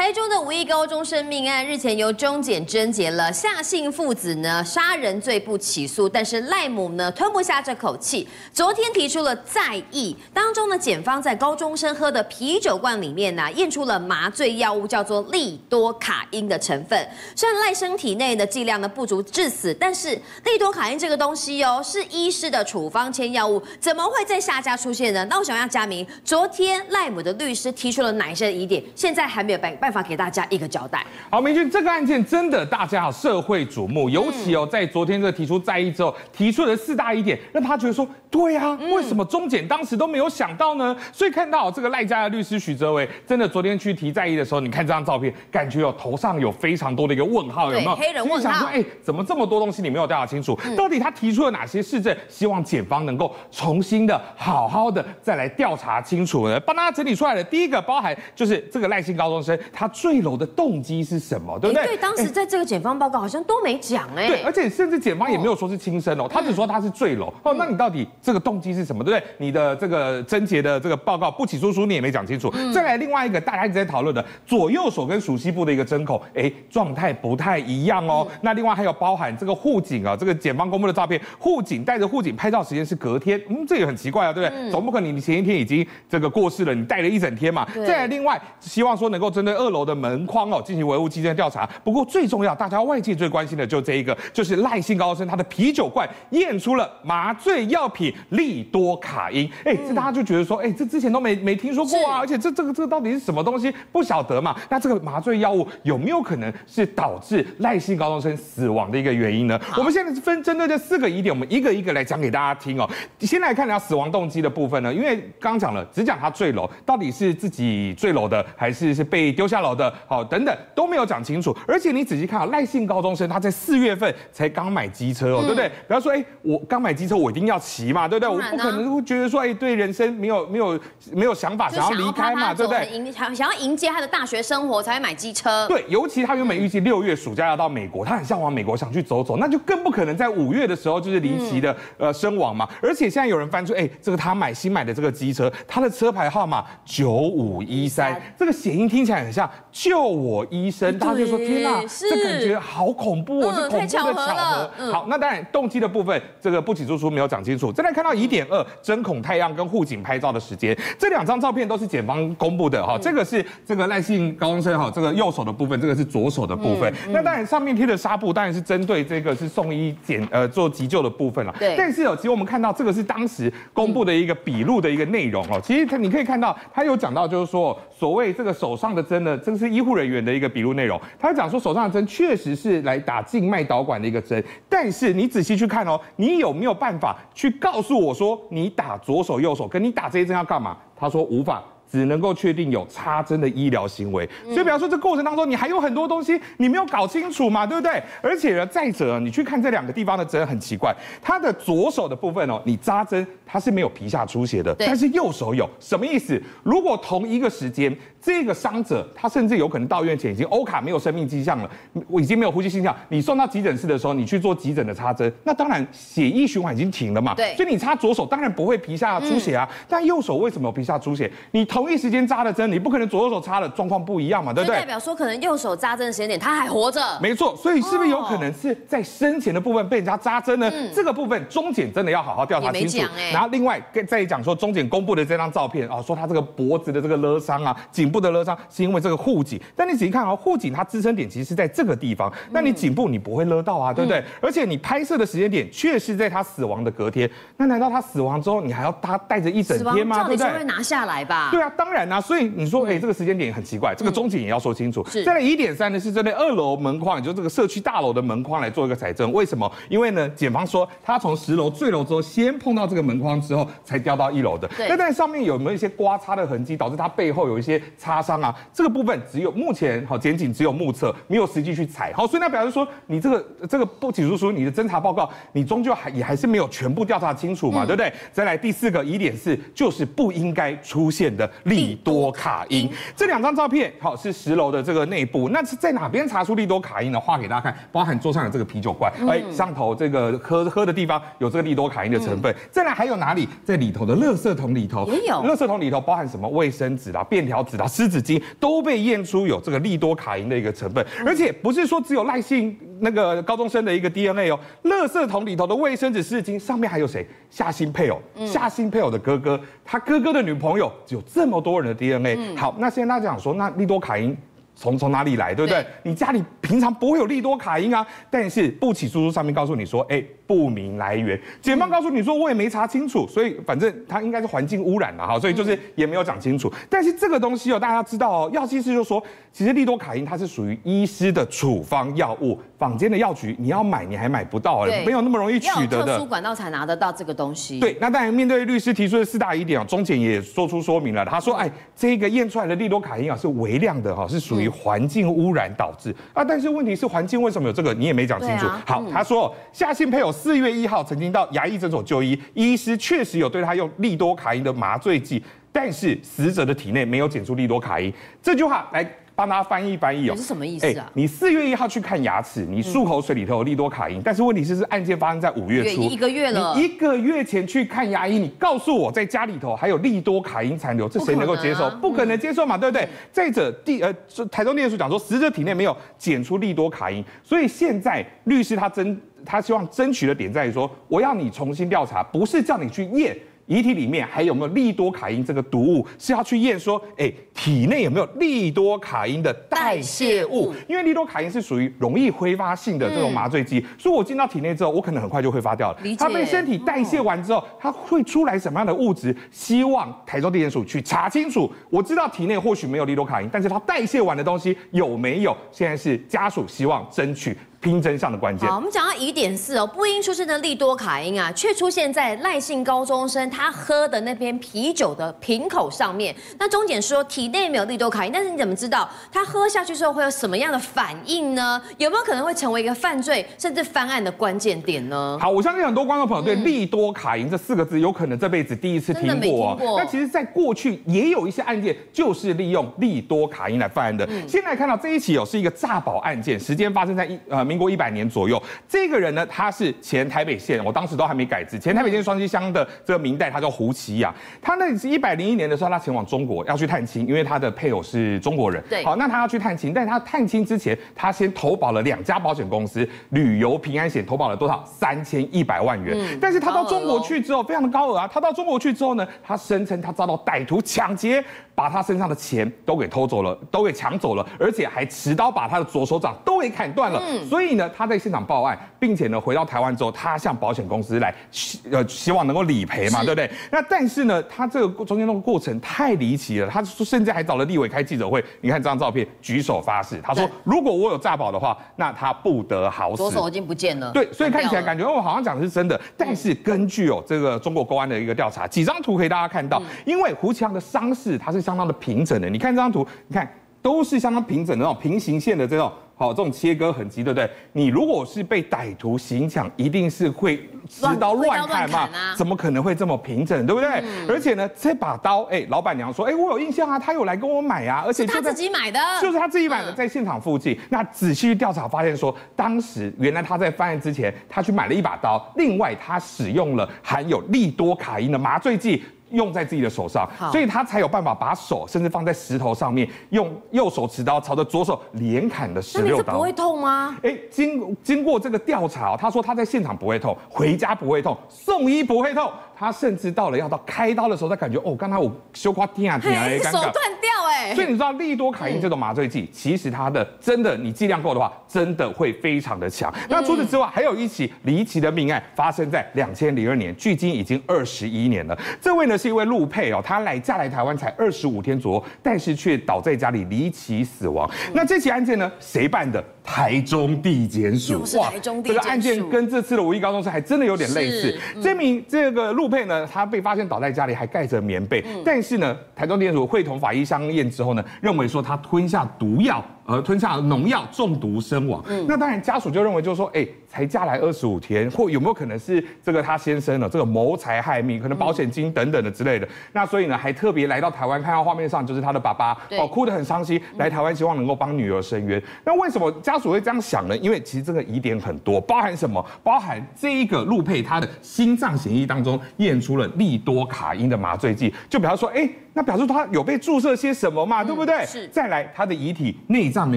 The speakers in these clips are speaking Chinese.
台中的五亿高中生命案日前由中检侦结了夏姓父子呢杀人罪不起诉，但是赖母呢吞不下这口气，昨天提出了再议。当中呢，检方在高中生喝的啤酒罐里面呢验出了麻醉药物，叫做利多卡因的成分。虽然赖生体内的剂量呢不足致死，但是利多卡因这个东西哦是医师的处方签药物，怎么会在下家出现呢？那我想要加明，昨天赖母的律师提出了哪些疑点？现在还没有办办。办法给大家一个交代。好，明君，这个案件真的大家社会瞩目，尤其哦，在昨天这个提出在意之后，提出了四大疑点，让他觉得说，对啊，为什么中检当时都没有想到呢？所以看到这个赖家的律师许哲维，真的昨天去提在意的时候，你看这张照片，感觉有头上有非常多的一个问号，有没有？黑人问号。想说，哎，怎么这么多东西你没有调查清楚？到底他提出了哪些事证？希望检方能够重新的、好好的再来调查清楚呢？帮大家整理出来的第一个包含就是这个赖姓高中生。他坠楼的动机是什么？对不对？对，当时在这个检方报告好像都没讲哎。对，而且甚至检方也没有说是轻生哦，他只说他是坠楼哦。那你到底这个动机是什么？对不对？你的这个侦结的这个报告不起诉书你也没讲清楚。再来另外一个大家一直在讨论的左右手跟熟悉部的一个针孔，哎，状态不太一样哦。那另外还有包含这个护警啊，这个检方公布的照片，护警带着护警拍照时间是隔天，嗯，这也很奇怪啊，对不对？总不可能你前一天已经这个过世了，你带了一整天嘛。再来另外希望说能够针对二楼的门。框哦，进行维护基证调查。不过最重要，大家外界最关心的就这一个，就是赖姓高中生他的啤酒罐验出了麻醉药品利多卡因。哎，这大家就觉得说，哎，这之前都没没听说过啊，而且这这个这个到底是什么东西？不晓得嘛？那这个麻醉药物有没有可能是导致赖姓高中生死亡的一个原因呢？我们现在分针对这四个疑点，我们一个一个来讲给大家听哦。先来看一下死亡动机的部分呢，因为刚讲了，只讲他坠楼，到底是自己坠楼的，还是是被丢下楼的？好，等等都没有讲清楚，而且你仔细看啊，赖姓高中生他在四月份才刚买机车哦，嗯、对不对？不要说，哎，我刚买机车，我一定要骑嘛，对不对？我不可能会觉得说，哎，对人生没有没有没有想法，想要离开嘛，对不对？迎想想要迎接他的大学生活，才会买机车。对，尤其他原本预计六月暑假要到美国，他很向往美国，想去走走，那就更不可能在五月的时候就是离奇的呃身亡嘛。而且现在有人翻出，哎，这个他买新买的这个机车，他的车牌号码九五一三，这个谐音听起来很像。救我医生，大家就说天哪，这感觉好恐怖哦，是恐怖的巧合。好，那当然动机的部分，这个不起诉书没有讲清楚。再来看到疑点二，针孔太阳跟护警拍照的时间，这两张照片都是检方公布的哈。这个是这个赖姓高中生哈，这个右手的部分，这个是左手的部分。那当然上面贴的纱布，当然是针对这个是送医检呃做急救的部分了。对。但是哦，其实我们看到这个是当时公布的一个笔录的一个内容哦。其实他你可以看到，他有讲到就是说，所谓这个手上的针呢，这个是医护人员。的一个笔录内容，他讲说手上的针确实是来打静脉导管的一个针，但是你仔细去看哦，你有没有办法去告诉我说你打左手右手跟你打这些针要干嘛？他说无法。只能够确定有插针的医疗行为，所以比方说这过程当中你还有很多东西你没有搞清楚嘛，对不对？而且呢，再者你去看这两个地方的针很奇怪，它的左手的部分哦，你扎针它是没有皮下出血的，但是右手有，什么意思？如果同一个时间这个伤者他甚至有可能到院前已经欧卡没有生命迹象了，我已经没有呼吸迹象，你送到急诊室的时候你去做急诊的插针，那当然血液循环已经停了嘛，对，所以你插左手当然不会皮下出血啊，但右手为什么有皮下出血？你同同一时间扎的针，你不可能左右手插的状况不一样嘛，对不对？代表说可能右手扎针的时间点他还活着。没错，所以是不是有可能是在生前的部分被人家扎针呢？嗯、这个部分中检真的要好好调查清楚。欸、然后另外再讲说，中检公布的这张照片啊，说他这个脖子的这个勒伤啊，颈部的勒伤是因为这个护颈。但你仔细看啊，护颈它支撑点其实是在这个地方，那你颈部你不会勒到啊，对不对？嗯、而且你拍摄的时间点确实在他死亡的隔天，那难道他死亡之后你还要他带着一整天吗？对不对？会拿下来吧？对啊。当然啊，所以你说，哎，这个时间点也很奇怪，这个中景也要说清楚。是。再来一点三呢，是针对二楼门框，也就是这个社区大楼的门框来做一个采证。为什么？因为呢，检方说他从十楼坠楼之后，先碰到这个门框之后，才掉到一楼的。对。那在上面有没有一些刮擦的痕迹，导致他背后有一些擦伤啊？这个部分只有目前好检警只有目测，没有实际去采。好，所以那表示说，你这个这个不起诉书，你的侦查报告，你终究还也还是没有全部调查清楚嘛，对不对？再来第四个疑点是，就是不应该出现的利多卡因。这两张照片，好是十楼的这个内部。那是在哪边查出利多卡因呢？画给大家看，包含桌上的这个啤酒罐，哎，上头这个喝喝的地方有这个利多卡因的成分。再来还有哪里？在里头的垃圾桶里头也有，垃圾桶里头包含什么？卫生纸啦、便条纸啦、湿纸巾都被验出有这个利多卡因的一个成分。而且不是说只有赖姓那个高中生的一个 DNA 哦，垃圾桶里头的卫生纸、湿纸巾上面还有谁？夏新配偶，夏新配偶的哥哥，他哥哥的女朋友，有这么多人的 DNA。好，那现在大家想说，那利多卡因。从从哪里来，对不对？对，你家里平常不会有利多卡因啊，但是不起诉书上面告诉你说，哎，不明来源。检方告诉你说，我也没查清楚，所以反正它应该是环境污染了哈，所以就是也没有讲清楚。但是这个东西哦，大家要知道哦，药剂师就说，其实利多卡因它是属于医师的处方药物，坊间的药局你要买你还买不到，没有那么容易取得的。特殊管道才拿得到这个东西。对，那当然面对律师提出的四大疑点啊，中检也做出说明了，他说，哎，这个验出来的利多卡因啊是微量的哈，是属于。环境污染导致啊，但是问题是环境为什么有这个？你也没讲清楚。啊、好，他说夏姓配偶四月一号曾经到牙医诊所就医，医师确实有对他用利多卡因的麻醉剂，但是死者的体内没有检出利多卡因。这句话来。帮他翻译翻译哦，是什么意思啊？欸、你四月一号去看牙齿，你漱口水里头有利多卡因，嗯、但是问题是，是案件发生在五月初，一个月了。你一个月前去看牙医，你告诉我在家里头还有利多卡因残留，这谁能够接受？不可，啊、不可能接受嘛，嗯、对不对？再者，第呃，台中地检署讲说，死者体内没有检出利多卡因，所以现在律师他争，他希望争取的点在于说，我要你重新调查，不是叫你去验。遗体里面还有没有利多卡因这个毒物？是要去验说，哎，体内有没有利多卡因的代谢物？因为利多卡因是属于容易挥发性的这种麻醉剂，所以我进到体内之后，我可能很快就挥发掉了。它被身体代谢完之后，它会出来什么样的物质？希望台中地检署去查清楚。我知道体内或许没有利多卡因，但是它代谢完的东西有没有？现在是家属希望争取。拼真相的关键。好，我们讲到疑点四哦，不应出现的利多卡因啊，却出现在赖姓高中生他喝的那瓶啤酒的瓶口上面。那中检说体内没有利多卡因，但是你怎么知道他喝下去之后会有什么样的反应呢？有没有可能会成为一个犯罪甚至翻案的关键点呢？好，我相信很多观众朋友对利多卡因这四个字有可能这辈子第一次听过。那其实，在过去也有一些案件就是利用利多卡因来犯案的。嗯、现在看到这一起哦，是一个诈保案件，时间发生在一呃。民国一百年左右，这个人呢，他是前台北县，我当时都还没改制，前台北县双溪乡的这个明代，他叫胡奇雅。他那是一百零一年的时候，他前往中国要去探亲，因为他的配偶是中国人。对，好，那他要去探亲，但是他探亲之前，他先投保了两家保险公司，旅游平安险投保了多少？三千一百万元。嗯，但是他到中国去之后，非常的高额啊。他到中国去之后呢，他声称他遭到歹徒抢劫，把他身上的钱都给偷走了，都给抢走了，而且还持刀把他的左手掌都给砍断了。嗯，所以呢。他在现场报案，并且呢，回到台湾之后，他向保险公司来希呃希望能够理赔嘛，是对不对？那但是呢，他这个中间那个过程太离奇了，他甚至还找了立委开记者会。你看这张照片，举手发誓，他说如果我有诈保的话，那他不得好死。左手已经不见了。对，所以看起来感觉我好像讲的是真的。但是根据哦这个中国公安的一个调查，几张图可以大家看到，嗯、因为胡强的伤势它是相当的平整的。你看这张图，你看都是相当平整的那种平行线的这种。好，这种切割痕迹，对不对？你如果是被歹徒行抢，一定是会持刀乱砍嘛？怎么可能会这么平整，对不对？嗯、而且呢，这把刀，哎，老板娘说，哎，我有印象啊，他有来跟我买啊，而且他自己买的，就是他自己买的，在现场附近。嗯、那仔细去调查，发现说，当时原来他在犯案之前，他去买了一把刀，另外他使用了含有利多卡因的麻醉剂。用在自己的手上，所以他才有办法把手甚至放在石头上面，用右手持刀朝着左手连砍的十六刀。不会痛吗？哎，经经过这个调查，他说他在现场不会痛，回家不会痛，送医不会痛。他甚至到了要到开刀的时候，他感觉哦，刚才我修刮天啊天啊，手断掉哎。所以你知道利多卡因这种麻醉剂，其实它的真的你剂量够的话，真的会非常的强。那除此之外，还有一起离奇的命案发生在两千零二年，距今已经二十一年了。这位呢是一位陆配哦，他来嫁来台湾才二十五天左右，但是却倒在家里离奇死亡。那这起案件呢，谁办的？台中地检署。哇，这个案件跟这次的五亿高中生还真的有点类似。这名这个陆配呢，他被发现倒在家里，还盖着棉被。嗯、但是呢，台中地检署会同法医相验之后呢，认为说他吞下毒药而吞下农药中毒身亡。嗯，那当然家属就认为就是说，哎、欸，才嫁来二十五天，或有没有可能是这个他先生呢？这个谋财害命，可能保险金等等的之类的。嗯、那所以呢，还特别来到台湾，看到画面上就是他的爸爸，哦，哭得很伤心，来台湾希望能够帮女儿伸冤。那为什么家属会这样想呢？因为其实这个疑点很多，包含什么？包含这一个陆佩他的心脏血液当中验出了利多卡因的麻醉剂，就比方说，哎、欸。那表示他有被注射些什么嘛，对不对？是。再来，他的遗体内脏没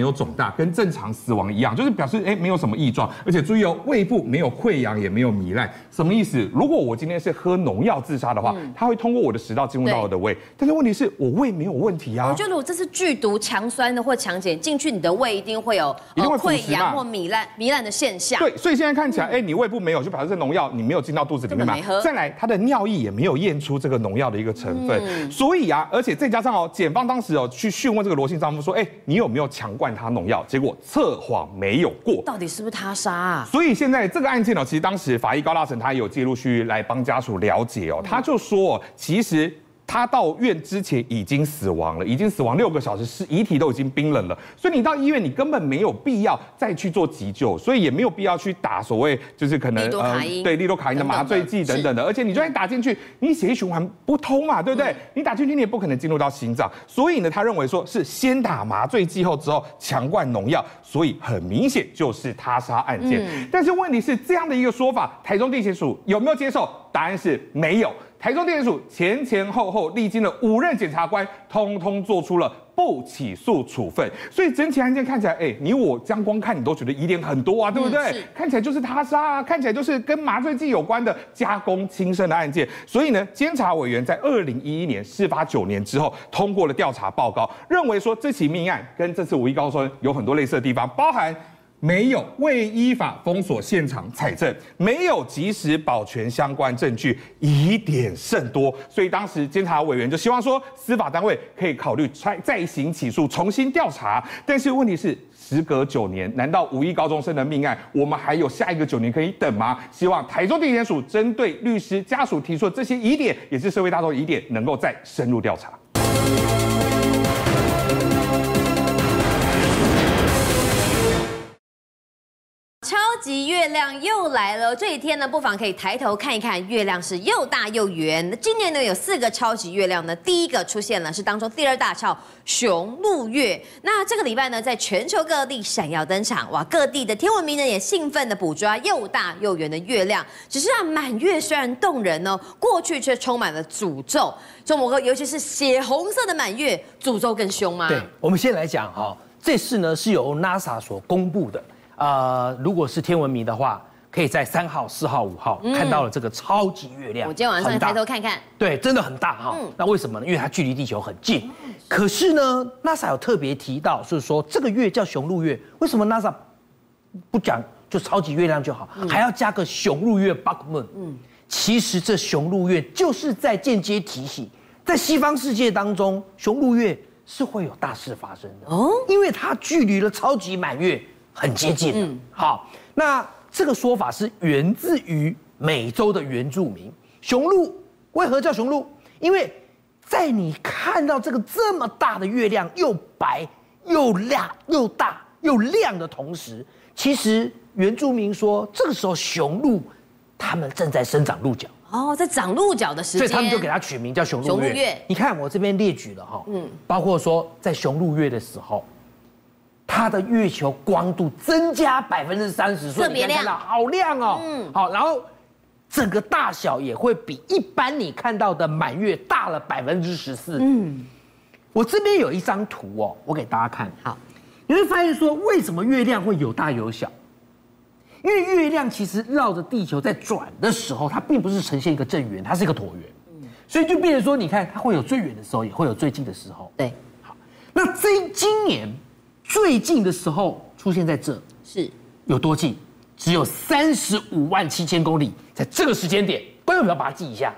有肿大，跟正常死亡一样，就是表示哎没有什么异状，而且注意哦，胃部没有溃疡，也没有糜烂。什么意思？如果我今天是喝农药自杀的话，他会通过我的食道进入到我的胃，但是问题是我胃没有问题啊。我觉得如果这是剧毒、强酸的或强碱进去你的胃，一定会有溃疡或糜烂、糜烂的现象。对，所以现在看起来，哎，你胃部没有，就表示这农药你没有进到肚子里面嘛。再来，他的尿液也没有验出这个农药的一个成分，所以。呀，而且再加上哦，检方当时哦去讯问这个罗姓丈夫说，哎，你有没有强灌他农药？结果测谎没有过，到底是不是他杀啊？所以现在这个案件呢，其实当时法医高大成他也有介入去来帮家属了解哦，他就说，其实。他到院之前已经死亡了，已经死亡六个小时，是遗体都已经冰冷了，所以你到医院，你根本没有必要再去做急救，所以也没有必要去打所谓就是可能呃对利多卡因的麻醉剂等等的，而且你就算打进去，你血液循环不通嘛，对不对？你打进去你也不可能进入到心脏，所以呢，他认为说是先打麻醉剂后之后强灌农药，所以很明显就是他杀案件。但是问题是这样的一个说法，台中地检署有没有接受？答案是没有。台中地检署前前后后历经了五任检察官，通通做出了不起诉处分。所以整起案件看起来，哎，你我将光看你都觉得疑点很多啊，对不对？看起来就是他杀啊，看起来就是跟麻醉剂有关的加工轻生的案件。所以呢，监察委员在二零一一年事发九年之后，通过了调查报告，认为说这起命案跟这次五一高中有很多类似的地方，包含。没有未依法封锁现场采证，没有及时保全相关证据，疑点甚多。所以当时监察委员就希望说，司法单位可以考虑再再行起诉，重新调查。但是问题是，时隔九年，难道五一高中生的命案，我们还有下一个九年可以等吗？希望台中地检署针对律师家属提出的这些疑点，也是社会大众疑点，能够再深入调查。级月亮又来了，这一天呢，不妨可以抬头看一看，月亮是又大又圆。今年呢，有四个超级月亮呢，第一个出现了，是当中第二大超雄鹿月。那这个礼拜呢，在全球各地闪耀登场，哇，各地的天文迷呢也兴奋的捕捉又大又圆的月亮。只是啊，满月虽然动人呢，过去却充满了诅咒。中国哥，尤其是血红色的满月，诅咒更凶吗？对，我们先来讲哈，这次呢是由 NASA 所公布的。呃，如果是天文迷的话，可以在三号、四号、五号看到了这个超级月亮。我今天晚上抬头看看，对，真的很大哈。那为什么呢？因为它距离地球很近。可是呢，NASA 有特别提到，就是说这个月叫雄鹿月。为什么 NASA 不讲就超级月亮就好，还要加个雄鹿月 Bug Moon？嗯，其实这雄鹿月就是在间接提醒，在西方世界当中，雄鹿月是会有大事发生的哦，因为它距离了超级满月。很接近。嗯，好，那这个说法是源自于美洲的原住民。雄鹿为何叫雄鹿？因为在你看到这个这么大的月亮，又白又亮又大又亮的同时，其实原住民说，这个时候雄鹿他们正在生长鹿角。哦，在长鹿角的时间，所以他们就给它取名叫雄鹿月。月你看我这边列举了哈，嗯，包括说在雄鹿月的时候。它的月球光度增加百分之三十，所以你看到好亮哦。嗯，好，然后整个大小也会比一般你看到的满月大了百分之十四。嗯，我这边有一张图哦，我给大家看。好，你会发现说，为什么月亮会有大有小？因为月亮其实绕着地球在转的时候，它并不是呈现一个正圆，它是一个椭圆。嗯，所以就变成说，你看它会有最远的时候，也会有最近的时候。对，好，那这今年。最近的时候出现在这，是有多近？只有三十五万七千公里，在这个时间点，观众朋友把它记一下。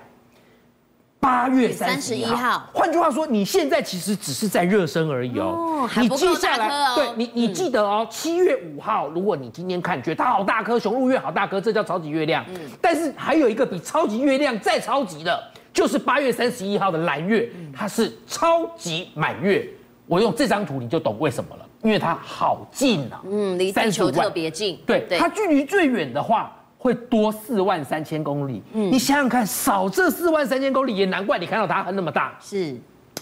八月三十一号。换句话说，你现在其实只是在热身而已哦。你记下来，对你，你记得哦，七月五号，如果你今天看觉得它好大颗，雄鹿月好大颗，这叫超级月亮。嗯。但是还有一个比超级月亮再超级的，就是八月三十一号的蓝月，它是超级满月。我用这张图你就懂为什么了。因为它好近啊，嗯，离地球特别近。对，对它距离最远的话会多四万三千公里。嗯，你想想看，少这四万三千公里也难怪你看到它那么大。是，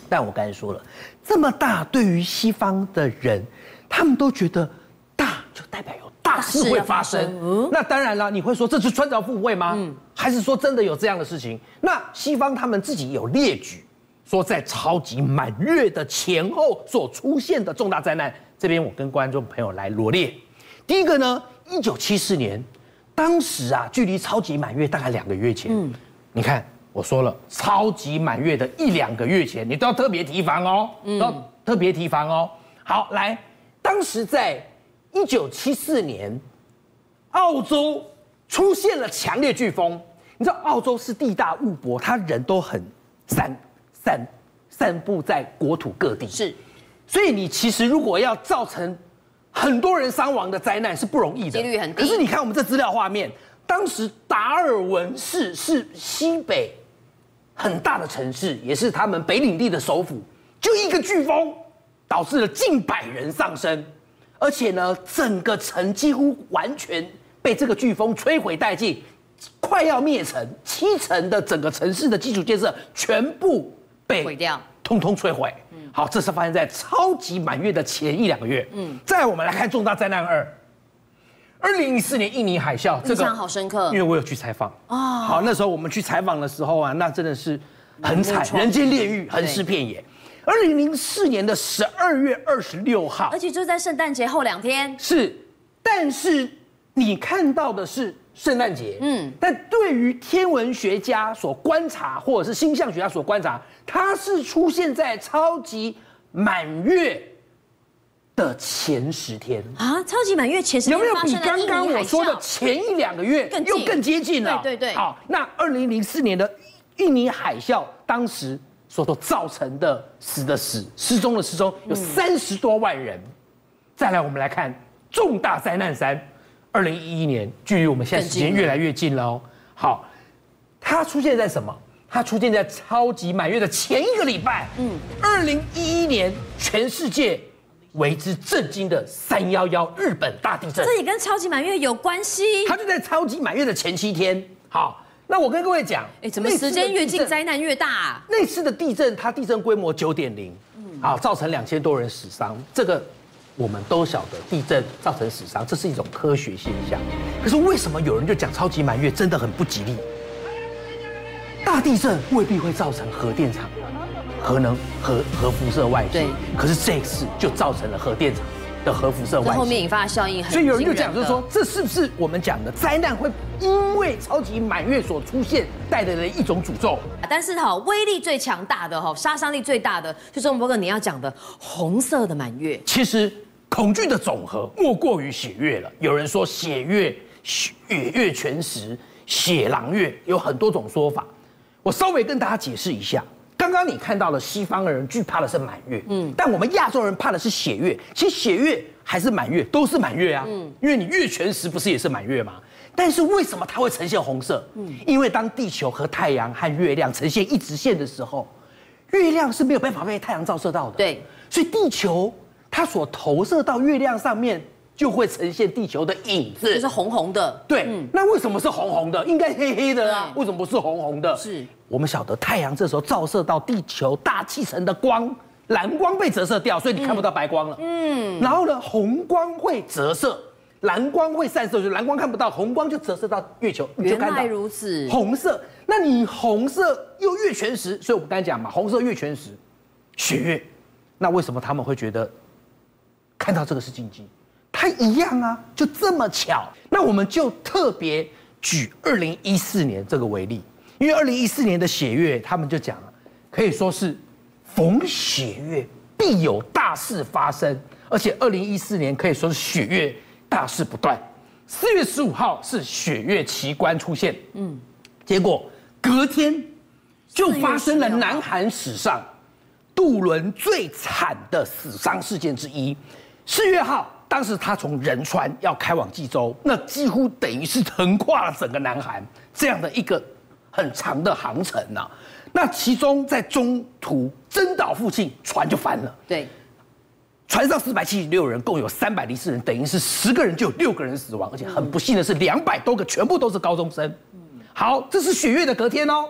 但我刚才说了，这么大，对于西方的人，他们都觉得大就代表有大事会发生。嗯，那当然了，你会说这是穿凿附会吗？嗯，还是说真的有这样的事情？那西方他们自己有列举。说在超级满月的前后所出现的重大灾难，这边我跟观众朋友来罗列。第一个呢，一九七四年，当时啊，距离超级满月大概两个月前。嗯，你看我说了，超级满月的一两个月前，你都要特别提防哦，都要特别提防哦。好，来，当时在一九七四年，澳洲出现了强烈飓风。你知道澳洲是地大物博，他人都很散。散散布在国土各地是，所以你其实如果要造成很多人伤亡的灾难是不容易的，几率很低。可是你看我们这资料画面，当时达尔文市是西北很大的城市，也是他们北领地的首府，就一个飓风导致了近百人丧生，而且呢，整个城几乎完全被这个飓风摧毁殆尽，快要灭城，七成的整个城市的基础建设全部。被毁掉，通通摧毁。嗯，好，这是发生在超级满月的前一两个月。嗯，再我们来看重大灾难二，二零一四年印尼海啸，这个印象好深刻，因为我有去采访。哦，好，那时候我们去采访的时候啊，那真的是很惨，人间炼狱，横尸遍野。二零零四年的十二月二十六号，而且就在圣诞节后两天。是，但是你看到的是。圣诞节，嗯，但对于天文学家所观察，或者是星象学家所观察，它是出现在超级满月的前十天啊！超级满月前十天有没有比刚刚我说的前一两个月又更接近了？对对对。好，那二零零四年的印尼海啸，当时所造成的死的死、失踪的失踪，有三十多万人。嗯、再来，我们来看重大灾难三。二零一一年，距离我们现在时间越来越近了哦。好，它出现在什么？它出现在超级满月的前一个礼拜。嗯，二零一一年，全世界为之震惊的三幺幺日本大地震。这也跟超级满月有关系？它就在超级满月的前七天。好，那我跟各位讲，哎，怎么时间越近，灾难越大啊？那次的地震，它地震规模九点零，嗯，好，造成两千多人死伤。这个。我们都晓得地震造成死伤，这是一种科学现象。可是为什么有人就讲超级满月真的很不吉利？大地震未必会造成核电厂、核能、核核辐射外泄。对。可是这次就造成了核电厂的核辐射外泄。后面引发的效应很。所以有人就讲，就是说，这是不是我们讲的灾难会因为超级满月所出现带来的一种诅咒？但是哈，威力最强大的哈，杀伤力最大的，就是我们伯哥你要讲的红色的满月。其实。恐惧的总和莫过于血月了。有人说血月、血月全食、血狼月，有很多种说法。我稍微跟大家解释一下。刚刚你看到了西方的人惧怕的是满月，嗯，但我们亚洲人怕的是血月。其实血月还是满月都是满月啊，嗯，因为你月全食不是也是满月吗？但是为什么它会呈现红色？嗯，因为当地球和太阳和月亮呈现一直线的时候，月亮是没有办法被太阳照射到的，对，所以地球。它所投射到月亮上面，就会呈现地球的影子，就是红红的。对，嗯、那为什么是红红的？应该黑黑的啊，为什么不是红红的？是我们晓得太阳这时候照射到地球大气层的光，蓝光被折射掉，所以你看不到白光了。嗯，然后呢，红光会折射，蓝光会散射，就蓝光看不到，红光就折射到月球，你就看到。原来如此。红色，那你红色又月全食，所以我们刚才讲嘛，红色月全食，血月。那为什么他们会觉得？看到这个是禁忌，它一样啊，就这么巧。那我们就特别举二零一四年这个为例，因为二零一四年的血月，他们就讲了，可以说是逢血月必有大事发生，而且二零一四年可以说是血月大事不断。四月十五号是血月奇观出现，嗯，结果隔天就发生了南韩史上渡轮最惨的死伤事件之一。四月号，当时他从仁川要开往济州，那几乎等于是横跨了整个南韩这样的一个很长的航程呐、啊。那其中在中途真岛附近，船就翻了。对，船上四百七十六人，共有三百零四人，等于是十个人就有六个人死亡，而且很不幸的是，两百多个全部都是高中生。好，这是雪月的隔天哦。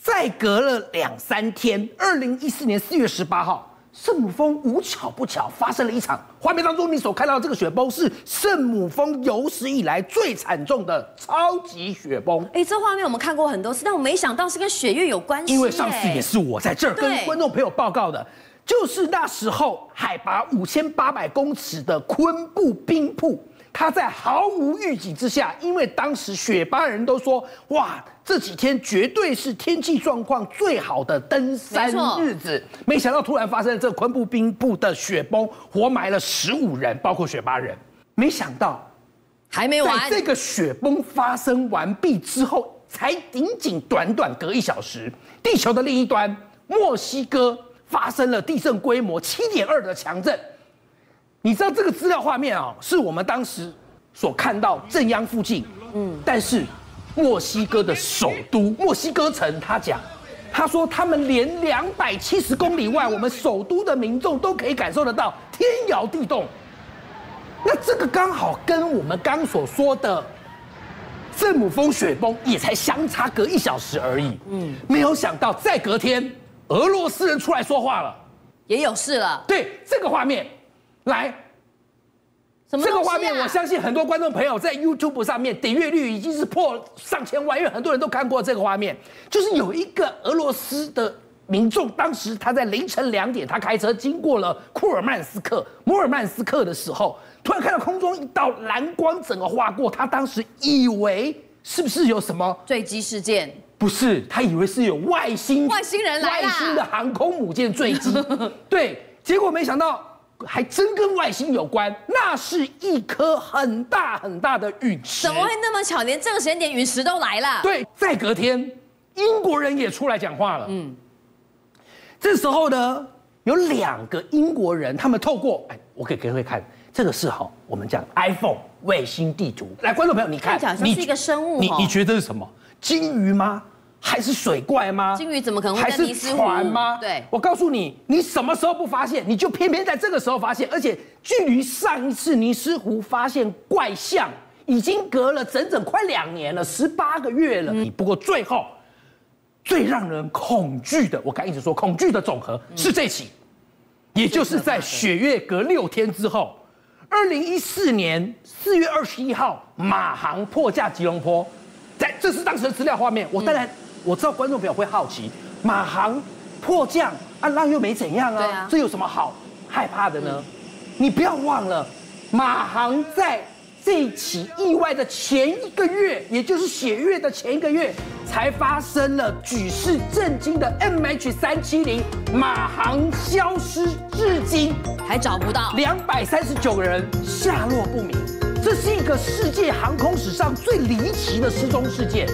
再隔了两三天，二零一四年四月十八号，圣母峰无巧不巧发生了一场。画面当中你所看到的这个雪崩是圣母峰有史以来最惨重的超级雪崩。哎，这画面我们看过很多次，但我没想到是跟雪月有关系。因为上次也是我在这儿跟观众朋友报告的，就是那时候海拔五千八百公尺的昆布冰瀑。他在毫无预警之下，因为当时雪巴人都说，哇，这几天绝对是天气状况最好的登山日子。没想到突然发生了这个昆布冰瀑的雪崩，活埋了十五人，包括雪巴人。没想到还没完，在这个雪崩发生完毕之后，才仅仅短短隔一小时，地球的另一端，墨西哥发生了地震规模七点二的强震。你知道这个资料画面啊，是我们当时所看到震央附近，嗯，但是墨西哥的首都墨西哥城，他讲，他说他们连两百七十公里外，我们首都的民众都可以感受得到天摇地动。那这个刚好跟我们刚所说的圣母峰雪崩也才相差隔一小时而已，嗯，没有想到再隔天，俄罗斯人出来说话了，也有事了，对这个画面。来，这个画面，我相信很多观众朋友在 YouTube 上面点阅率已经是破上千万，因为很多人都看过这个画面。就是有一个俄罗斯的民众，当时他在凌晨两点，他开车经过了库尔曼斯克、摩尔曼斯克的时候，突然看到空中一道蓝光整个划过，他当时以为是不是有什么坠机事件？不是，他以为是有外星外 星人来了，外星的航空母舰坠机。对，结果没想到。还真跟外星有关，那是一颗很大很大的陨石。怎么会那么巧？连这个时间点陨石都来了。对，再隔天，英国人也出来讲话了。嗯，这时候呢，有两个英国人，他们透过，哎，我给各位看，这个是哈，我们讲 iPhone 卫星地图。来，观众朋友，你看，你是一个生物，你你觉得是什么？鲸鱼吗？还是水怪吗？金鱼怎么可能会是船吗？对，我告诉你，你什么时候不发现，你就偏偏在这个时候发现，而且距离上一次尼斯湖发现怪象已经隔了整整快两年了，十八个月了。嗯、不过最后最让人恐惧的，我刚一直说恐惧的总和是这起，嗯、也就是在雪月隔六天之后，二零一四年四月二十一号，马航迫降吉隆坡，在这是当时的资料画面，我当然。我知道观众朋友会好奇，马航迫降啊，那又没怎样啊，啊这有什么好害怕的呢？嗯、你不要忘了，马航在这起意外的前一个月，也就是血月的前一个月，才发生了举世震惊的 MH 三七零马航消失至今还找不到两百三十九个人下落不明，这是一个世界航空史上最离奇的失踪事件。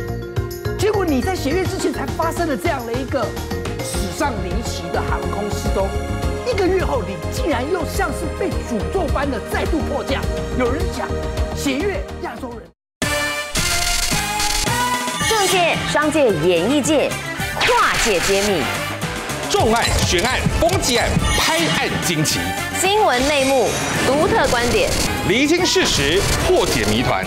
结果你在血月之前才发生了这样的一个史上离奇的航空失踪，一个月后你竟然又像是被诅咒般的再度迫降。有人讲，血月亚洲人，政界、商界、演艺界跨界揭秘，重案、悬案、攻击案、拍案惊奇，新闻内幕、独特观点，厘清事实，破解谜团。